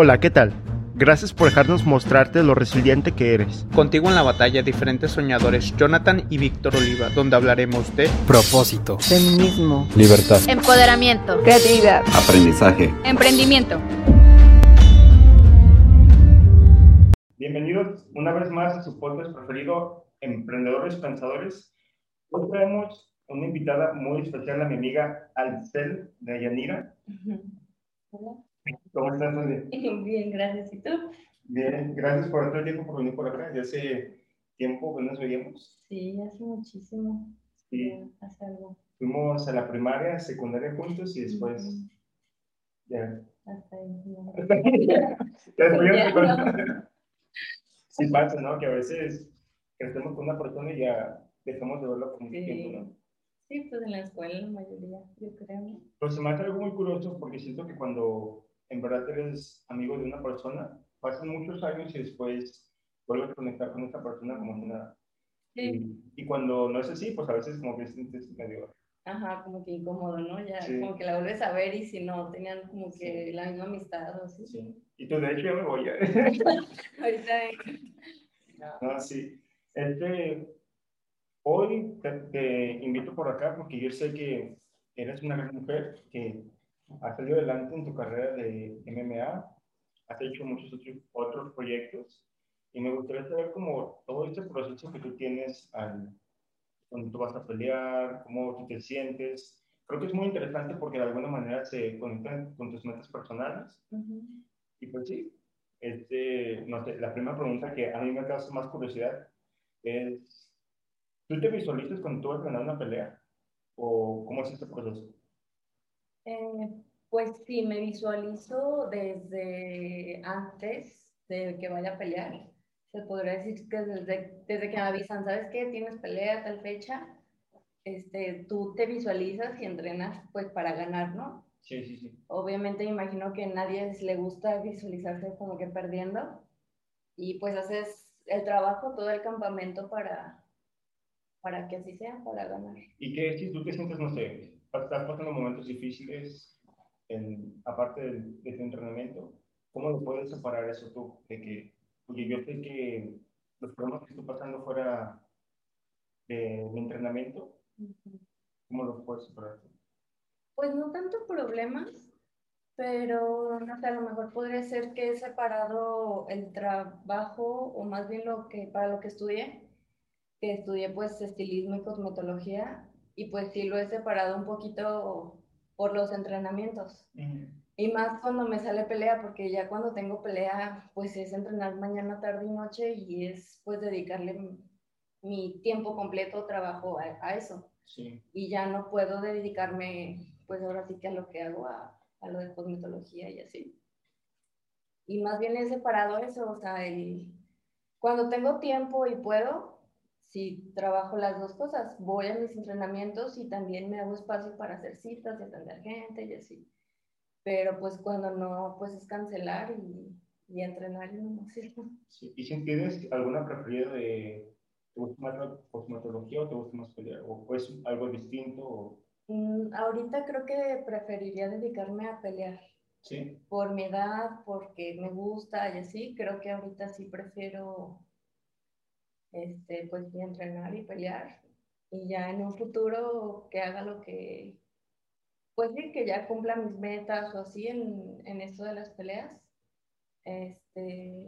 Hola, ¿qué tal? Gracias por dejarnos mostrarte lo resiliente que eres. Contigo en la batalla, diferentes soñadores, Jonathan y Víctor Oliva, donde hablaremos de propósito, feminismo, libertad, empoderamiento, creatividad, aprendizaje, emprendimiento. Bienvenidos una vez más a su podcast preferido, Emprendedores Pensadores. Hoy traemos una invitada muy especial a mi amiga Alcel de Yanira. Hola. ¿Cómo estás, Bien, gracias. ¿Y tú? Bien, gracias por el tiempo por venir por acá. Ya hace tiempo que nos veíamos. Sí, hace muchísimo. Sí. Hace algo. Fuimos a la primaria, secundaria juntos y después. Ya. Hasta ahí. Ya. sí pasa, ¿no? Que a veces crecemos con una persona y ya dejamos de verlo como sí. tiempo, ¿no? Sí, pues en la escuela la mayoría, yo creo. Pero se me hace algo muy curioso porque siento que cuando en verdad eres amigo de una persona, pasan muchos años y después vuelves a conectar con esa persona como si nada. Sí. Y, y, cuando no es así, pues a veces como que sientes medio... Ajá, como que incómodo, ¿no? Ya sí. como que la vuelves a ver y si no, tenían como que sí. la misma amistad o así. Sí. Y tú de hecho ya me voy. Ahorita... No. no, sí. Este, hoy te, te invito por acá porque yo sé que eres una gran mujer que has salido adelante en tu carrera de MMA, has hecho muchos otros, proyectos y me gustaría saber como todo este proceso que tú tienes al, cuando tú vas a pelear, cómo tú te sientes. Creo que es muy interesante porque de alguna manera se conectan con tus metas personales. Uh -huh. Y pues sí, este, no sé, la primera pregunta que a mí me causa más curiosidad es, ¿tú te visualizas cuando tú vas a ganar una pelea? ¿O cómo es este proceso? Eh, pues sí, me visualizo desde antes de que vaya a pelear. Se podría decir que desde, desde que me avisan, ¿sabes qué? Tienes pelea a tal fecha. Este, tú te visualizas y entrenas pues para ganar, ¿no? Sí, sí, sí. Obviamente me imagino que a nadie le gusta visualizarse como que perdiendo. Y pues haces el trabajo, todo el campamento para, para que así sea, para ganar. ¿Y qué si tú te sientes, no sé, estás pasando momentos difíciles, en, aparte de, de, tu entrenamiento, ¿cómo lo puedes separar eso tú? De que, oye, yo sé que los problemas que estoy pasando fuera de mi entrenamiento. ¿cómo los puedes separar tú? Pues no tanto problemas, pero no sé, a lo mejor podría ser que he separado el trabajo, o más bien lo que, para lo que estudié, que estudié pues estilismo y cosmetología, y pues sí lo he separado un poquito por los entrenamientos. Uh -huh. Y más cuando me sale pelea, porque ya cuando tengo pelea, pues es entrenar mañana, tarde y noche y es pues dedicarle mi tiempo completo trabajo a, a eso. Sí. Y ya no puedo dedicarme, pues ahora sí que a lo que hago, a, a lo de cosmetología y así. Y más bien he separado eso, o sea, el, cuando tengo tiempo y puedo, sí trabajo las dos cosas. Voy a mis entrenamientos y también me hago espacio para hacer citas y atender gente y así. Pero pues cuando no, pues es cancelar y, y entrenar y no más eso. Sí. ¿Y si tienes alguna preferida de, te gusta más la cosmetología o te gusta más pelear? ¿O es algo distinto? O... Mm, ahorita creo que preferiría dedicarme a pelear. Sí. Por mi edad, porque me gusta y así, creo que ahorita sí prefiero este, pues entrenar y pelear. Y ya en un futuro que haga lo que, pues sí, que ya cumpla mis metas o así en, en esto de las peleas. Este,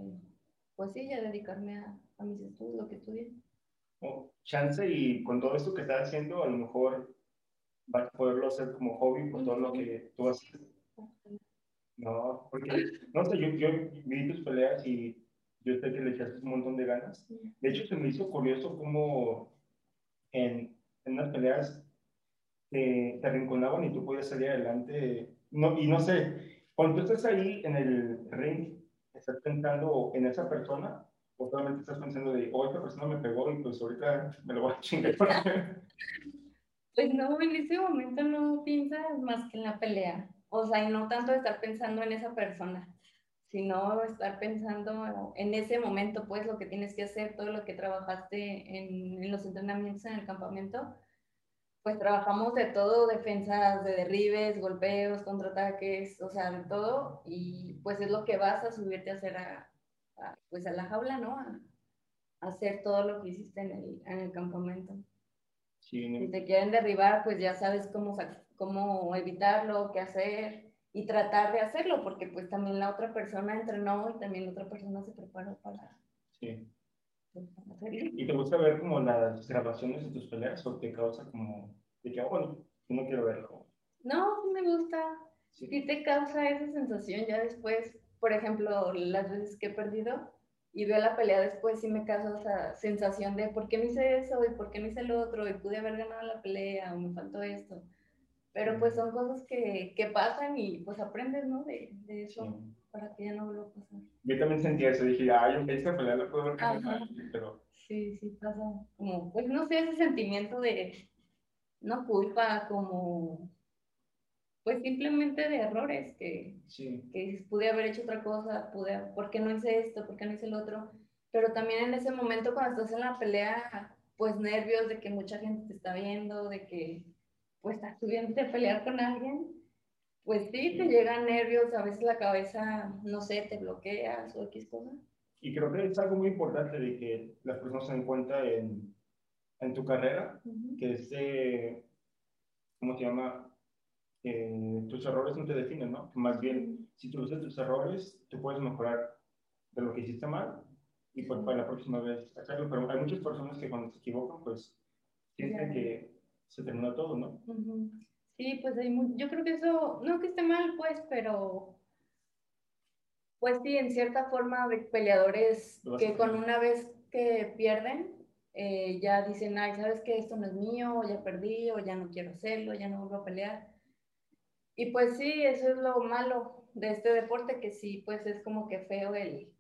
pues sí, ya dedicarme a, a mis estudios, lo que estudié. Oh, chance y con todo esto que estás haciendo, a lo mejor vas a poderlo hacer como hobby por todo lo que tú haces. No, porque, no sé, yo, yo vi tus peleas y yo sé que le echaste un montón de ganas. De hecho, se me hizo curioso cómo en, en unas peleas te, te arrinconaban y tú podías salir adelante. No, y no sé, cuando tú estás ahí en el ring, ¿estás pensando en esa persona? ¿O solamente estás pensando de, oh, esta persona me pegó y pues ahorita me lo voy a chingar? Pues no, en ese momento no piensas más que en la pelea. O sea, y no tanto estar pensando en esa persona, sino estar pensando en ese momento, pues lo que tienes que hacer, todo lo que trabajaste en, en los entrenamientos en el campamento, pues trabajamos de todo, defensas de derribes, golpeos, contraataques, o sea, de todo, y pues es lo que vas a subirte a hacer a, pues a la jaula, ¿no? A, hacer todo lo que hiciste en el, en el campamento. Si te quieren derribar, pues ya sabes cómo, cómo evitarlo, qué hacer y tratar de hacerlo, porque pues también la otra persona entrenó y también la otra persona se preparó para... Sí. ¿Y te gusta ver como las grabaciones de tus peleas o te causa como de que, ah, bueno, no quiero verlo? No, me gusta. Sí. sí te causa esa sensación ya después, por ejemplo, las veces que he perdido, y veo la pelea después y me causa esa sensación de por qué me hice eso y por qué me hice el otro y pude haber ganado la pelea o me faltó esto. Pero pues son cosas que, que pasan y pues aprendes, ¿no? De, de eso para que ya no vuelva a pasar. Yo también sentía eso, dije, ay, yo esta pelea la puedo ganado, pero... Sí, sí, pasa como, pues no sé, ese sentimiento de, no culpa, como pues simplemente de errores, que, que pude haber hecho otra cosa, pude, ¿por qué no hice esto? ¿Por qué no hice el otro? Pero también en ese momento cuando estás en la pelea, pues nervios de que mucha gente te está viendo, de que pues a pelear con alguien, pues sí, te llegan nervios, a veces la cabeza, no sé, te bloqueas o X cosa. Y creo que es algo muy importante de que las personas se den cuenta en, en tu carrera, que este, ¿cómo se llama? tus errores no te definen, ¿no? Más bien, si tú usas tus errores, tú puedes mejorar de lo que hiciste mal y pues para la próxima vez hacerlo. Pero hay muchas personas que cuando se equivocan, pues piensan que se terminó todo, ¿no? Sí, pues hay yo creo que eso, no que esté mal, pues, pero pues sí, en cierta forma peleadores que con una vez que pierden, eh, ya dicen, ay, ¿sabes qué? Esto no es mío, ya perdí, o ya no quiero hacerlo, ya no vuelvo a pelear. Y pues sí, eso es lo malo de este deporte, que sí, pues es como que feo el,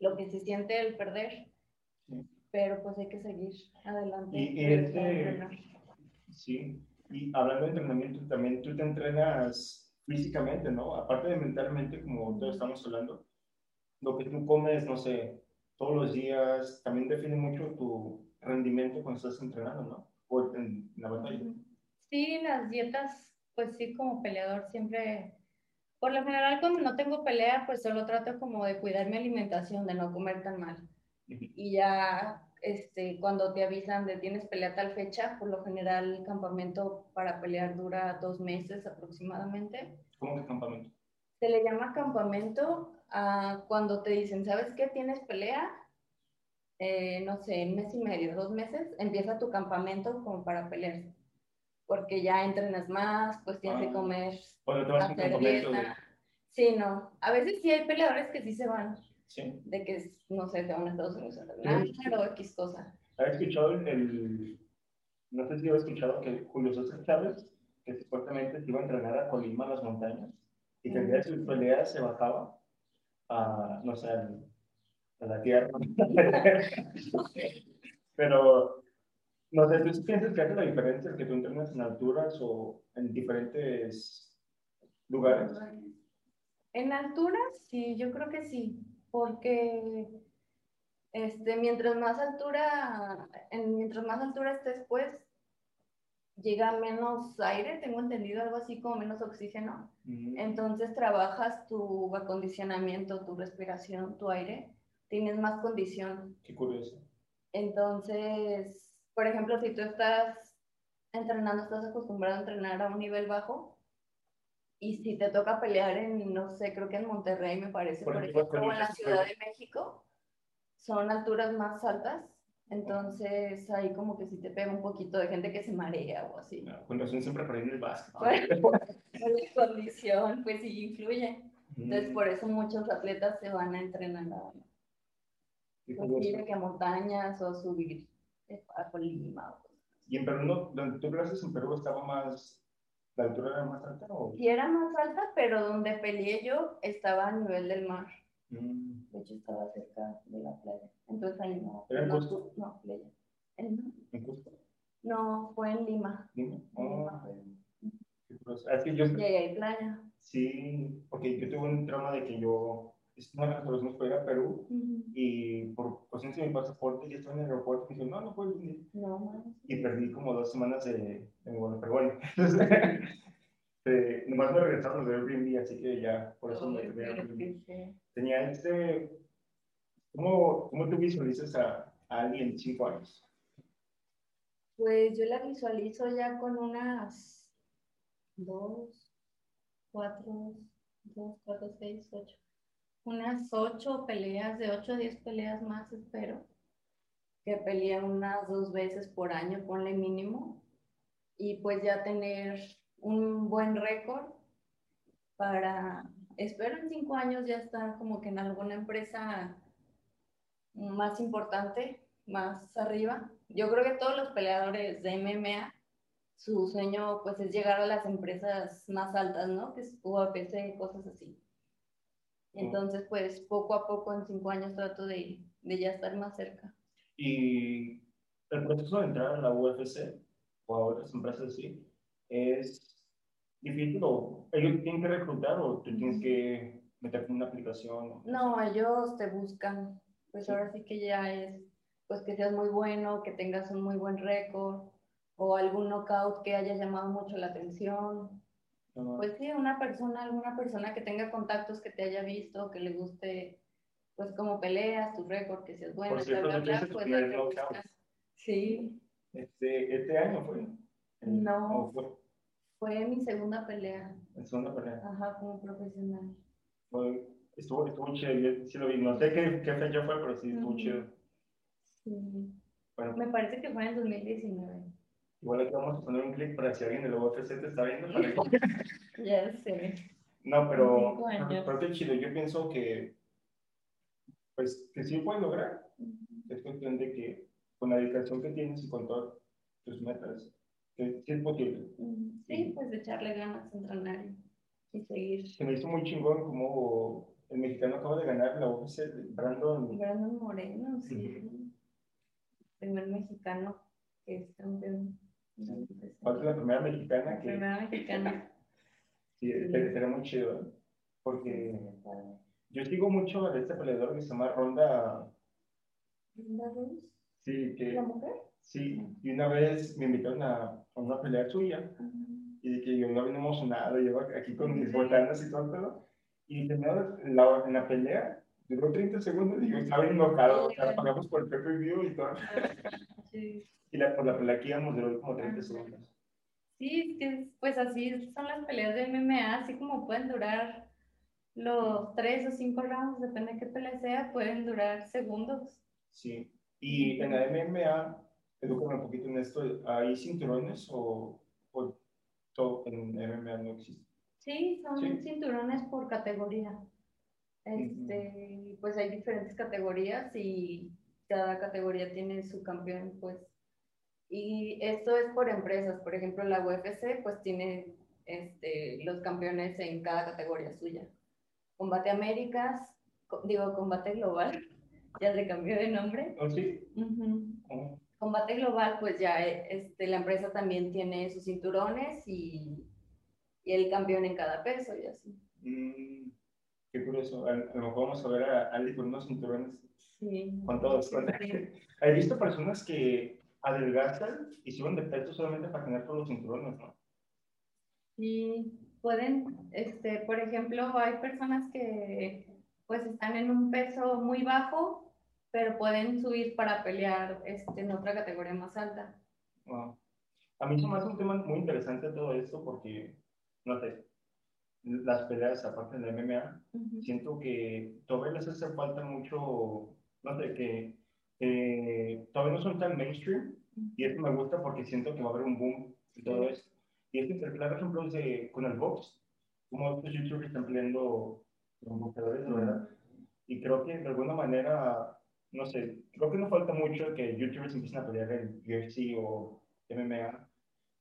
lo que se siente el perder. Pero pues hay que seguir adelante. Y, este, sí, y hablando de entrenamiento, también tú te entrenas físicamente, ¿no? Aparte de mentalmente, como todos estamos hablando, lo que tú comes, no sé, todos los días, también define mucho tu rendimiento cuando estás entrenando, ¿no? O en la batalla. Sí, las dietas pues sí, como peleador siempre, por lo general cuando no tengo pelea, pues solo trato como de cuidar mi alimentación, de no comer tan mal. Y ya este, cuando te avisan de tienes pelea tal fecha, por lo general el campamento para pelear dura dos meses aproximadamente. ¿Cómo que campamento? Se le llama campamento a cuando te dicen, ¿sabes qué? Tienes pelea, eh, no sé, un mes y medio, dos meses, empieza tu campamento como para pelear porque ya entrenas más, pues tienes que ah. comer, hacer dieta. Sí, no. A veces sí hay peleadores que sí se van. Sí. De que, no sé, se van a Estados Unidos a entrenar o X cosa. ¿Has escuchado el, no sé si has escuchado que Julio César Chávez, que supuestamente se iba a entrenar a Colima, a las montañas, y que el día de su pelea se bajaba a, no sé, a la tierra. Pero no sé, ¿tú piensas que hace la diferencia que tú entrenas en alturas o en diferentes lugares? En alturas, sí, yo creo que sí, porque este, mientras más altura, en, mientras más altura estés, pues llega menos aire, tengo entendido algo así como menos oxígeno. Entonces trabajas tu acondicionamiento, tu respiración, tu aire, tienes más condición. Qué curioso. Entonces, por ejemplo, si tú estás entrenando, estás acostumbrado a entrenar a un nivel bajo, y si te toca pelear en, no sé, creo que en Monterrey me parece, por, ejemplo, o en la Ciudad de México, son alturas más altas, entonces ahí como que si te pega un poquito de gente que se marea o así. No, con razón siempre en el básquet. la condición, pues sí influye. Entonces por eso muchos atletas se van a entrenar a, pues, que a montañas o subir para Colima. ¿Y en Perú, no, donde tú clases en Perú, estaba más, la altura era más alta? O? Sí, era más alta, pero donde peleé yo estaba a nivel del mar. Mm. De hecho, estaba cerca de la playa. Entonces ahí no. ¿Era en Cusco? No, playa. ¿En, ¿En Cusco? No, fue en Lima. ¿Lima? Oh. Es que yo... Playa. Sí, porque yo tuve un trauma de que yo es una resolución para ir a Perú y por cuestiones de mi pasaporte ya estaba en el aeropuerto y dije, no, no puedo venir. No, Y perdí como dos semanas de, de mi vuelo, pero bueno. eh, nomás me regresaron de Airbnb, así que ya, por eso me quedé Airbnb. Tenía este, ¿cómo, cómo tú visualizas a, a alguien en cinco años? Pues yo la visualizo ya con unas dos, cuatro, dos, cuatro, seis, ocho. Unas ocho peleas, de ocho a diez peleas más, espero. Que pelee unas dos veces por año, ponle mínimo. Y pues ya tener un buen récord para, espero en cinco años ya estar como que en alguna empresa más importante, más arriba. Yo creo que todos los peleadores de MMA, su sueño pues es llegar a las empresas más altas, ¿no? Que es UFC, cosas así. Entonces, pues poco a poco, en cinco años, trato de, de ya estar más cerca. Y el proceso de entrar a la UFC o a otras empresas así es difícil o ellos tienen que reclutar o tú tienes que meterte en una aplicación. No, ellos te buscan. Pues ahora sí que ya es, pues que seas muy bueno, que tengas un muy buen récord o algún knockout que haya llamado mucho la atención. No, Pues sí, una persona, alguna persona que tenga contactos, que te haya visto, que le guste, pues cómo peleas, tu récord, que seas bueno, bla, ¿no bla, bla, pues buscas. Sí, este, este año fue. No. ¿O fue fue mi segunda pelea, en segunda pelea? ajá, como profesional. Fue, estuvo, estuvo chido, yo sí lo vi. No sé qué, qué fecha fue, pero sí estuvo Ujú. chido. Sí. Bueno, Me parece que fue en 2019. Igual aquí vamos a poner un clic para si alguien de la UFC te está viendo. para que- Ya sé. No, pero, pero, chido. Yo pienso que, pues, que sí puedes lograr. Es cuestión de que con la dedicación que tienes y con todas tus metas, que es posible. Sí, pues echarle ganas, entrenar y, y seguir. Se me hizo muy chingón como el mexicano acaba de ganar la UFC, Brandon. Brandon Moreno, sí. Primer mexicano que es campeón. ¿Cuál es la primera mexicana La que primera mexicana. sí, sería sería muy chido? ¿eh? Porque yo sigo mucho a este peleador que se llama Ronda. ¿Linda Rose? Sí, que ¿La mujer? sí, y una vez me invitaron a, una pelea suya. y de que yo iba bien emocionado, iba aquí con mis botanas y todo. Y terminado en la, en la pelea, duró 30 segundos y yo estaba enojado, o sea, pagamos por el pay-per-view y todo. Sí. Y la, por la pelea que íbamos duró como 30 Ajá. segundos. Sí, pues así son las peleas de MMA, así como pueden durar los tres o cinco rounds, depende de qué pelea sea, pueden durar segundos. Sí. Y en la MMA, edúcame un poquito en esto, ¿hay cinturones o, o todo en MMA no existe? Sí, son Sí. cinturones por categoría. Este, pues hay diferentes categorías y cada categoría tiene su campeón, pues. Y esto es por empresas, por ejemplo, la UFC pues tiene este, los campeones en cada categoría suya. Combate Américas, digo Combate Global, ya se cambió de nombre. ¿Oh, sí? Oh, Combate Global, pues ya eh, este, la empresa también tiene sus cinturones y, y el campeón en cada peso y así. mm, qué curioso. A, a lo mejor vamos a ver a Ali con unos cinturones Sí. con todos. Sí. He visto personas que adelgazan y suben de peso solamente para tener todos los cinturones, ¿no? Y pueden, este, por ejemplo, hay personas que pues están en un peso muy bajo, pero pueden subir para pelear este, en otra categoría más alta. Wow. A mí se me hace un tema muy interesante todo esto porque, no sé, las peleas aparte de la MMA, siento que todavía les hace falta mucho, no sé, que eh, todavía no son tan mainstream y esto me gusta porque siento que va a haber un boom y todo eso. Y este intercalado, por ejemplo, es de- con el box, como estos youtubers están peleando con boxeadores, verdad. Y creo que de alguna manera, no sé, creo que no falta mucho que youtubers empiecen a pelear en UFC o MMA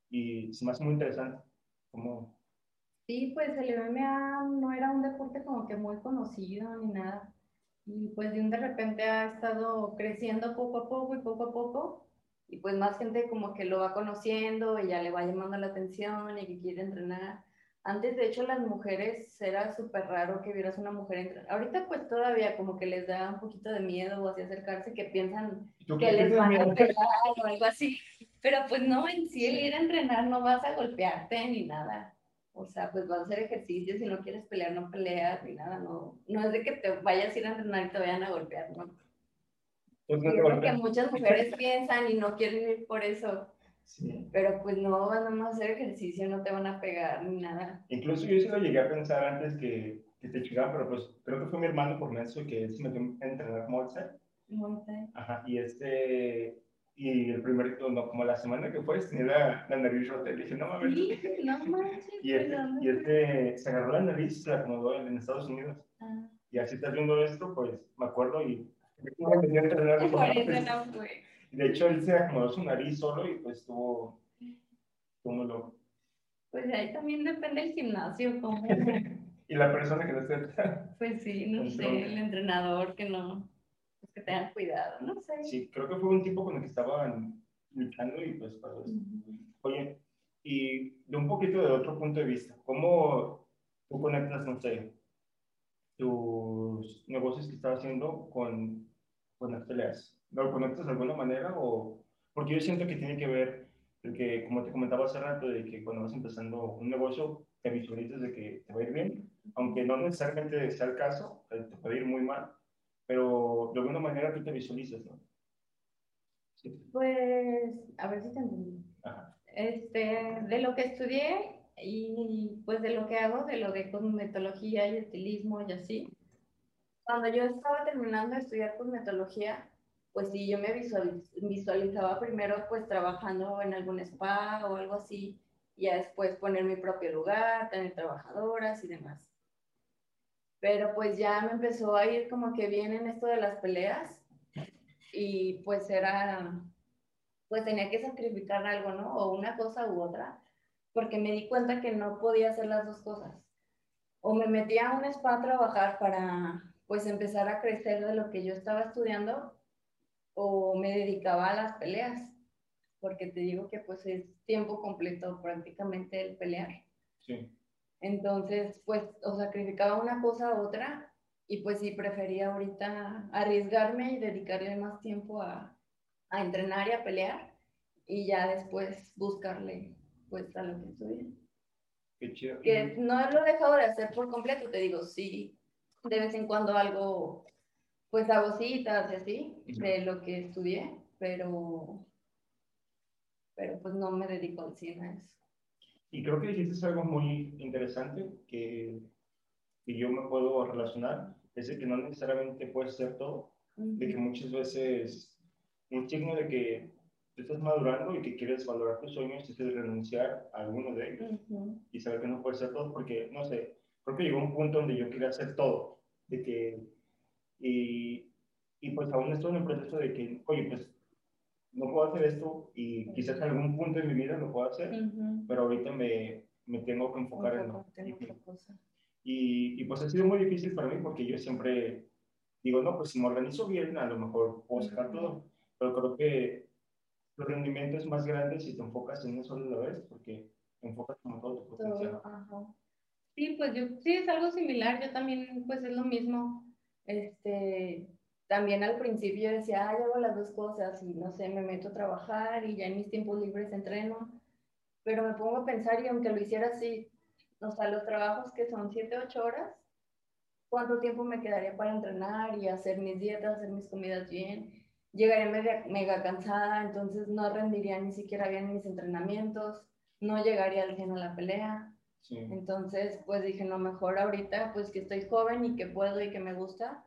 y se me hace muy interesante como Sí, pues el MMA no era un deporte como que muy conocido ni nada. Y pues de un de repente ha estado creciendo poco a poco y poco a poco. Y pues más gente como que lo va conociendo y ya le va llamando la atención y que quiere entrenar. Antes, de hecho, las mujeres era súper raro que vieras una mujer entrar. Ahorita, pues todavía como que les da un poquito de miedo o así acercarse, que piensan que les van a pegar o algo así. Pero pues no, en sí, el ir a entrenar no vas a golpearte ni nada. O sea, pues vas a hacer ejercicio, si no quieres pelear, no peleas ni nada, no. No es de que te vayas a ir a entrenar y te vayan a golpear, ¿no? Pues no que muchas mujeres piensan y no quieren ir por eso. Pero pues no van a hacer ejercicio, no te van a pegar ni nada. Incluso yo sí lo llegué a pensar antes que, que te chingaban, pero pues creo que fue mi hermano por eso que él se metió a entrenar. Morse. Ajá, y este, y el primer, no, como la semana que fue, tenía la, la nariz rota. Y dije, no mames. Sí, no manches. y, este, y este se agarró la nariz y se la acomodó en, Estados Unidos. Ah. Y así estás viendo esto, pues me acuerdo y. Me a entrenar de hecho, él se acomodó su nariz solo y pues estuvo, como lo Pues ahí también depende del gimnasio, como... y la persona que lo esté... pues sí, no sé, el entrenador que no... Que tengan cuidado, no sé. Sí, creo que fue un tipo con el que estaban luchando y pues para eso. Oye, y de un poquito de otro punto de vista, ¿cómo tú conectas, no sé, tus negocios que estás haciendo con, con las peleas? ¿Lo conectas de alguna manera? o Porque yo siento que tiene que ver, el que, como te comentaba hace rato, de que cuando vas empezando un negocio, te visualizas de que te va a ir bien, aunque no necesariamente sea el caso, te puede ir muy mal, pero de alguna manera tú te visualizas, ¿no? Pues, a ver si te entendí. Este, de lo que estudié y pues de lo que hago, de lo de cosmetología y estilismo y así. Cuando yo estaba terminando de estudiar cosmetología, pues sí, yo me visualizaba primero pues trabajando en algún spa o algo así, y ya después poner mi propio lugar, tener trabajadoras y demás. Pero pues ya me empezó a ir como que bien en esto de las peleas y pues era, pues tenía que sacrificar algo, ¿no? O una cosa u otra, porque me di cuenta que no podía hacer las dos cosas. O me metía a un spa a trabajar para pues empezar a crecer de lo que yo estaba estudiando o me dedicaba a las peleas, porque te digo que pues es tiempo completo prácticamente el pelear. Sí. Entonces, pues, o sacrificaba una cosa a otra y pues sí, prefería ahorita arriesgarme y dedicarle más tiempo a, a entrenar y a pelear y ya después buscarle pues a lo que estudié. Qué chido. Que no lo he dejado de hacer por completo, te digo, sí, de vez en cuando algo pues hago citas y así, de lo que estudié, pero, pero pues no me dedico al cine a eso. Y creo que dijiste algo muy interesante que, que yo me puedo relacionar, es de que no necesariamente puedes ser todo, de que muchas veces un signo de que tú estás madurando y que quieres valorar tus sueños es renunciar a alguno de ellos y saber que no puedes ser todo, porque, no sé, creo que llegó un punto donde yo quería hacer todo, de que y, y pues aún estoy en el proceso de que, oye, pues no puedo hacer esto y quizás en algún punto de mi vida lo puedo hacer, pero ahorita me, me, tengo que enfocar en otra cosa. Y, y, pues ha sido muy difícil para mí porque yo siempre digo, no, pues si me organizo bien, a lo mejor puedo sacar todo, pero creo que los rendimientos más grandes si te enfocas en eso a la vez, porque enfocas como todo tu potencial. Sí, pues yo, sí, es algo similar, yo también, pues es lo mismo este, también al principio decía, ah, yo hago las dos cosas y no sé, me meto a trabajar y ya en mis tiempos libres entreno, pero me pongo a pensar y aunque lo hiciera así, o sea, los trabajos que son 7, 8 horas, ¿cuánto tiempo me quedaría para entrenar y hacer mis dietas, hacer mis comidas bien? Llegaría mega, mega cansada, entonces no rendiría ni siquiera bien mis entrenamientos, no llegaría al a la pelea. Entonces, pues dije, no, mejor ahorita, pues que estoy joven y que puedo y que me gusta,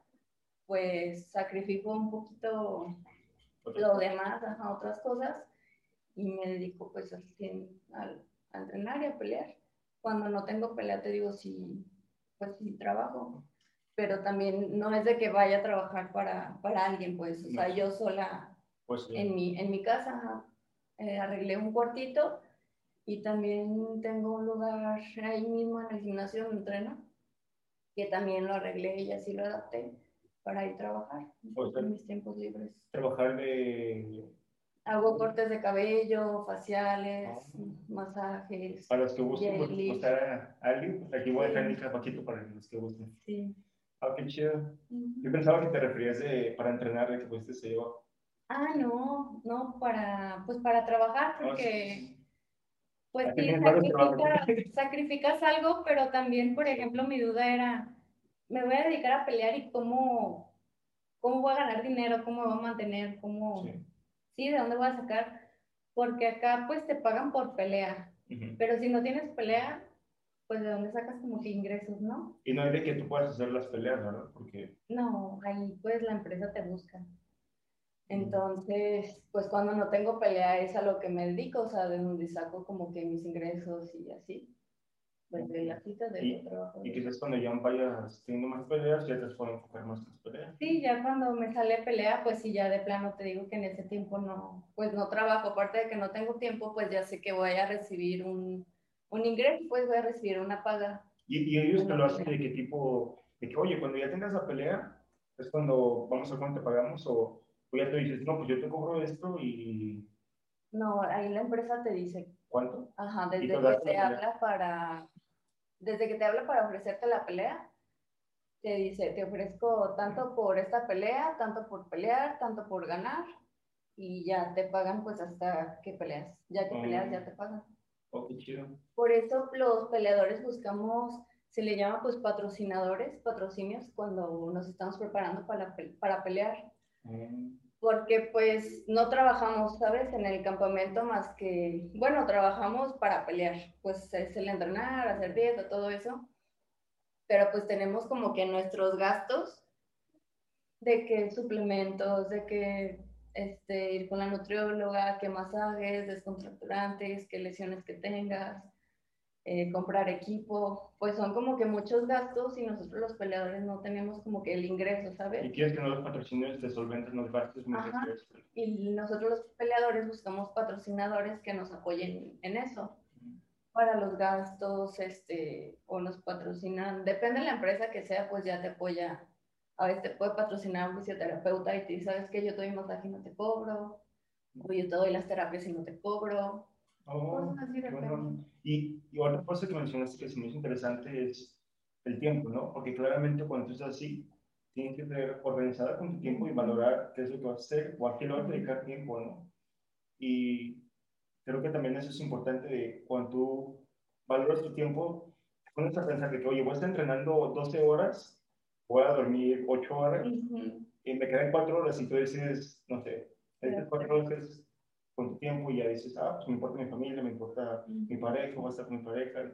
pues sacrifico un poquito lo demás, a otras cosas, y me dedico pues al, a entrenar y a pelear. Cuando no tengo pelea, te digo, sí, pues sí trabajo, pero también no es de que vaya a trabajar para, para alguien, pues, o sea, yo sola pues en, mi, en mi casa eh, arreglé un cuartito y también tengo un lugar ahí mismo en el gimnasio donde entreno, que también lo arreglé y así lo adapté para ir a trabajar en mis tiempos libres. ¿Trabajar de Hago cortes de cabello, faciales, masajes. Para los que gusten pues, buscar a alguien, pues aquí voy a dejar el poquito para los que gusten. Sí. Ah, qué chido. Yo pensaba que te referías de, para entrenar, de que fuiste se llevó. Ah, no, no, para, pues para trabajar, ah, porque, pues sí, sacrificas algo, pero también, por ejemplo, mi duda era, me voy a dedicar a pelear y cómo, cómo voy a ganar dinero, cómo me voy a mantener, cómo, sí. de dónde voy a sacar, porque acá pues te pagan por pelea, pero si no tienes pelea, pues de dónde sacas como que ingresos, ¿no? Y no hay de que tú puedas hacer las peleas, ¿verdad? Porque... No, ahí pues la empresa te busca. Entonces, pues cuando no tengo pelea es a lo que me dedico, o sea, de donde saco como que mis ingresos y así. Pues de las citas de trabajo. Y quizás cuando ya vayas teniendo más peleas, ya te puedo enfocar más en las peleas. Sí, ya cuando me sale pelea, pues sí, ya de plano te digo que en ese tiempo no, pues no trabajo. Aparte de que no tengo tiempo, pues ya sé que voy a recibir un, un ingreso, pues voy a recibir una paga. ¿Y, y ellos te lo hacen de qué tipo? De que, oye, cuando ya tengas la pelea, es cuando vamos a cuánto te pagamos o o ya te dices, no, pues yo te cobro esto y... No, ahí la empresa te dice. ¿Cuánto? Ajá, desde que te habla para... Desde que te habla para ofrecerte la pelea, te dice, te ofrezco tanto por esta pelea, tanto por pelear, tanto por ganar, y ya te pagan pues hasta que peleas. Ya que peleas, ya te pagan. Oh, qué chido. Por eso los peleadores buscamos, se le llama pues patrocinadores, patrocinios, cuando nos estamos preparando para, para pelear. Porque pues no trabajamos, ¿sabes? En el campamento más que, bueno, trabajamos para pelear, pues es el entrenar, hacer dieta, todo eso. Pero pues tenemos como que nuestros gastos de que suplementos, de que este, ir con la nutrióloga, que masajes, descontracturantes, que lesiones que tengas, eh, comprar equipo, pues son como que muchos gastos y nosotros los peleadores no tenemos como que el ingreso, ¿sabes? Y quieres que no los patrocinadores te solventen los gastos Y nosotros los peleadores buscamos patrocinadores que nos apoyen en eso. Para los gastos, este, o nos patrocinan, depende de la empresa que sea, pues ya te apoya. A veces te puede patrocinar un fisioterapeuta y te dice, sabes que yo te doy masaje y no te cobro, o yo te doy las terapias y no te cobro Oh, y, y, otra cosa que mencionaste que es muy interesante es el tiempo, ¿no? Porque claramente cuando tú estás así, tienes que ser organizada con tu tiempo y valorar qué es lo que vas a hacer o a qué le vas a dedicar tiempo, ¿no? Y creo que también eso es importante de cuando tú valoras tu tiempo, pones a pensar que, oye, voy a estar entrenando 12 horas, voy a dormir 8 horas y me quedan 4 horas y tú dices, no sé, estas 4 horas con tu tiempo y ya dices, ah, pues me importa mi familia, me importa mi pareja, voy a estar con mi pareja.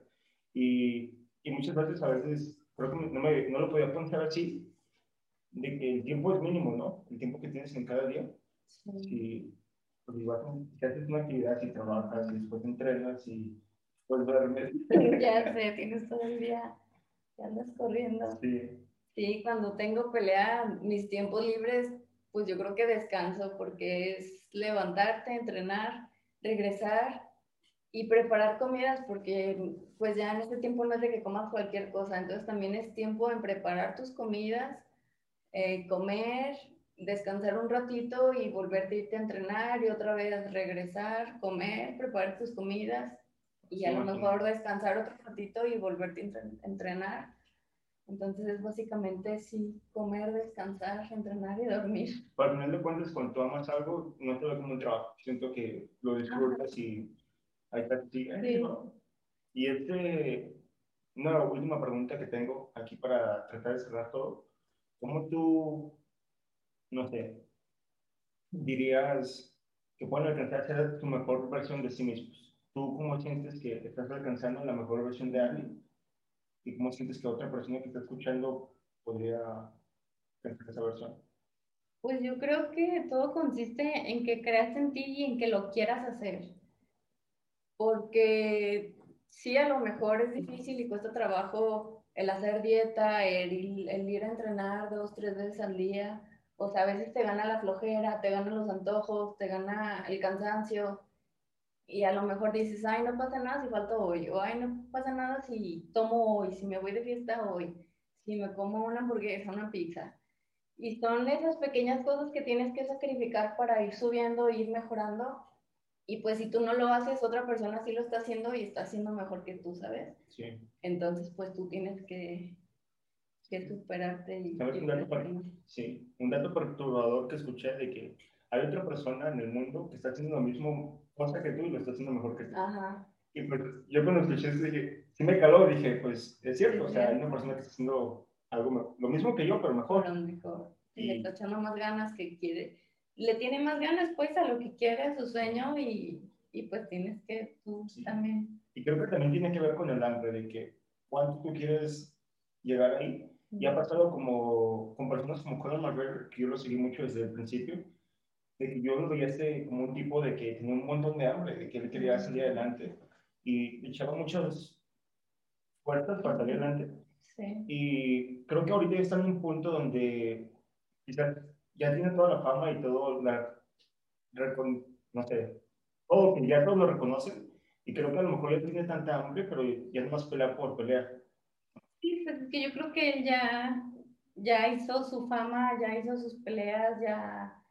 Y, y muchas veces, a veces, creo que no, me, no lo podía pensar así, de que el tiempo es mínimo, ¿no? El tiempo que tienes en cada día. Sí. pues igual, si haces una actividad, si trabajas, y después entrenas y pues duermes. ya sé, tienes todo el día, ya andas corriendo. Sí. Sí, cuando tengo pelea, mis tiempos libres, pues yo creo que descanso porque es levantarte, entrenar, regresar y preparar comidas porque pues ya en este tiempo no es de que comas cualquier cosa, entonces también es tiempo en preparar tus comidas, eh, comer, descansar un ratito y volverte a irte a entrenar y otra vez regresar, comer, preparar tus comidas y a lo mejor descansar otro ratito y volverte a entrenar entonces es básicamente sí, comer, descansar, entrenar y dormir. Para final de cuentas, cuando tú amas algo, no te lo como un trabajo. Siento que lo disfrutas y ahí está. Sí. Y este, una última pregunta que tengo aquí para tratar de cerrar todo. ¿Cómo tú, no sé, dirías que pueden alcanzar a ser tu mejor versión de sí mismos? ¿Tú cómo sientes que estás alcanzando la mejor versión de alguien? Y cómo sientes que otra persona que está escuchando podría pensar esa versión? Pues yo creo que todo consiste en que creas en ti y en que lo quieras hacer. Porque sí, a lo mejor es difícil y cuesta trabajo el hacer dieta, el, el ir a entrenar dos, tres veces al día. O sea, a veces te gana la flojera, te ganan los antojos, te gana el cansancio y a lo mejor dices, ay, no pasa nada si falto hoy, o ay, no pasa nada si tomo hoy, si me voy de fiesta hoy, si me como una hamburguesa, una pizza. Y son esas pequeñas cosas que tienes que sacrificar para ir subiendo, ir mejorando. Y pues si tú no lo haces, otra persona sí lo está haciendo y está haciendo mejor que tú, ¿sabes? Sí. Entonces, pues tú tienes que, que superarte y... ¿Sabes un dato, per- sí, un dato perturbador que escuché de que hay otra persona en el mundo que está haciendo la misma cosa que tú lo está haciendo mejor que tú. Ajá. Y pues yo cuando escuché eso dije, sí me caló, dije, pues es cierto, o sea, hay una persona que está haciendo algo, lo mismo que yo, pero mejor. Por lo mejor. Y- Le está echando más ganas que quiere. Le tiene más ganas pues a lo que quiere, a su sueño y, y pues tienes que tú Sí. también. Y creo que también tiene que ver con el hambre, de que cuánto tú quieres llegar ahí. Y ha pasado como con personas como Conor McGregor, que yo lo seguí mucho desde el principio, de que yo lo veía este, como un tipo de que tenía un montón de hambre, de que él quería salir adelante y echaba muchas fuerzas para salir adelante. Sí. Y creo que ahorita está en un punto donde quizás ya tiene toda la fama y todo, la, no sé, todo, que ya todos lo reconocen. Y creo que a lo mejor ya tiene tanta hambre, pero ya no más pelear por pelear. Sí, pues es que yo creo que él ya, ya hizo su fama, ya hizo sus peleas, ya,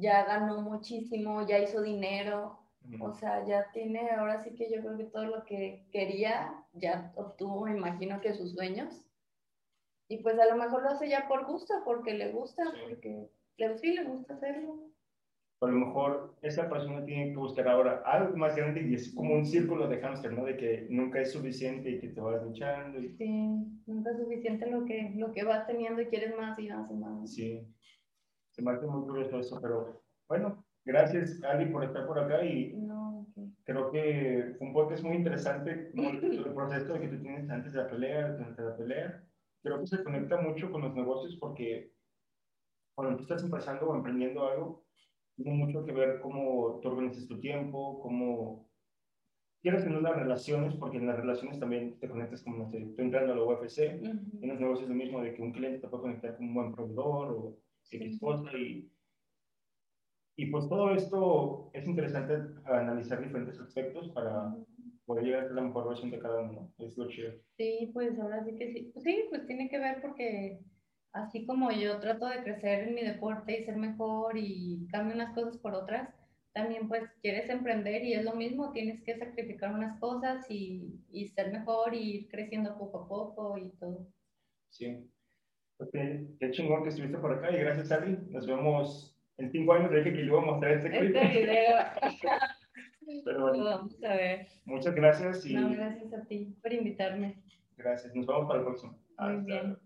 ya ganó muchísimo, ya hizo dinero. O sea, ya tiene, ahora sí que yo creo que todo lo que quería, ya obtuvo, me imagino que sus sueños. Y pues a lo mejor lo hace ya por gusto, porque le gusta, Sí. porque le, sí le gusta hacerlo. a lo mejor esa persona tiene que buscar ahora algo más grande y es como un círculo de hámster, ¿no? De que nunca es suficiente y que te vas luchando. Y, Sí, nunca es suficiente lo que, lo que vas teniendo y quieres más y más y más. sí, se me hace muy curioso eso, pero bueno, gracias Ali por estar por acá y No, ok. creo que fue un podcast muy interesante, como el, proceso que tú tienes antes de la pelea, durante la pelea. Creo que se conecta mucho con los negocios porque cuando tú estás empezando o emprendiendo algo, tiene mucho que ver cómo tú organizas tu tiempo, cómo quieres tener las relaciones, porque en las relaciones también te conectas como, no sé, tú entrando a la UFC, en Ujú. los negocios lo mismo, de que un cliente te puede conectar con un buen proveedor o X y, y pues todo esto es interesante analizar diferentes aspectos para poder llegar a la mejor versión de cada uno, es lo chido. Sí, pues ahora sí que sí. Sí, pues tiene que ver porque así como yo trato de crecer en mi deporte y ser mejor y cambio unas cosas por otras, también pues quieres emprender y es lo mismo, tienes que sacrificar unas cosas y, y ser mejor y ir creciendo poco a poco y todo. Sí. Pues qué, chingón que estuviste por acá y gracias, Ali. Nos vemos en cinco años. Le dije que le iba a mostrar este clip. Este video Pero bueno, vamos a ver. muchas gracias y No, gracias a ti por invitarme. gracias. Nos vemos para el próximo. Muy Hasta bien.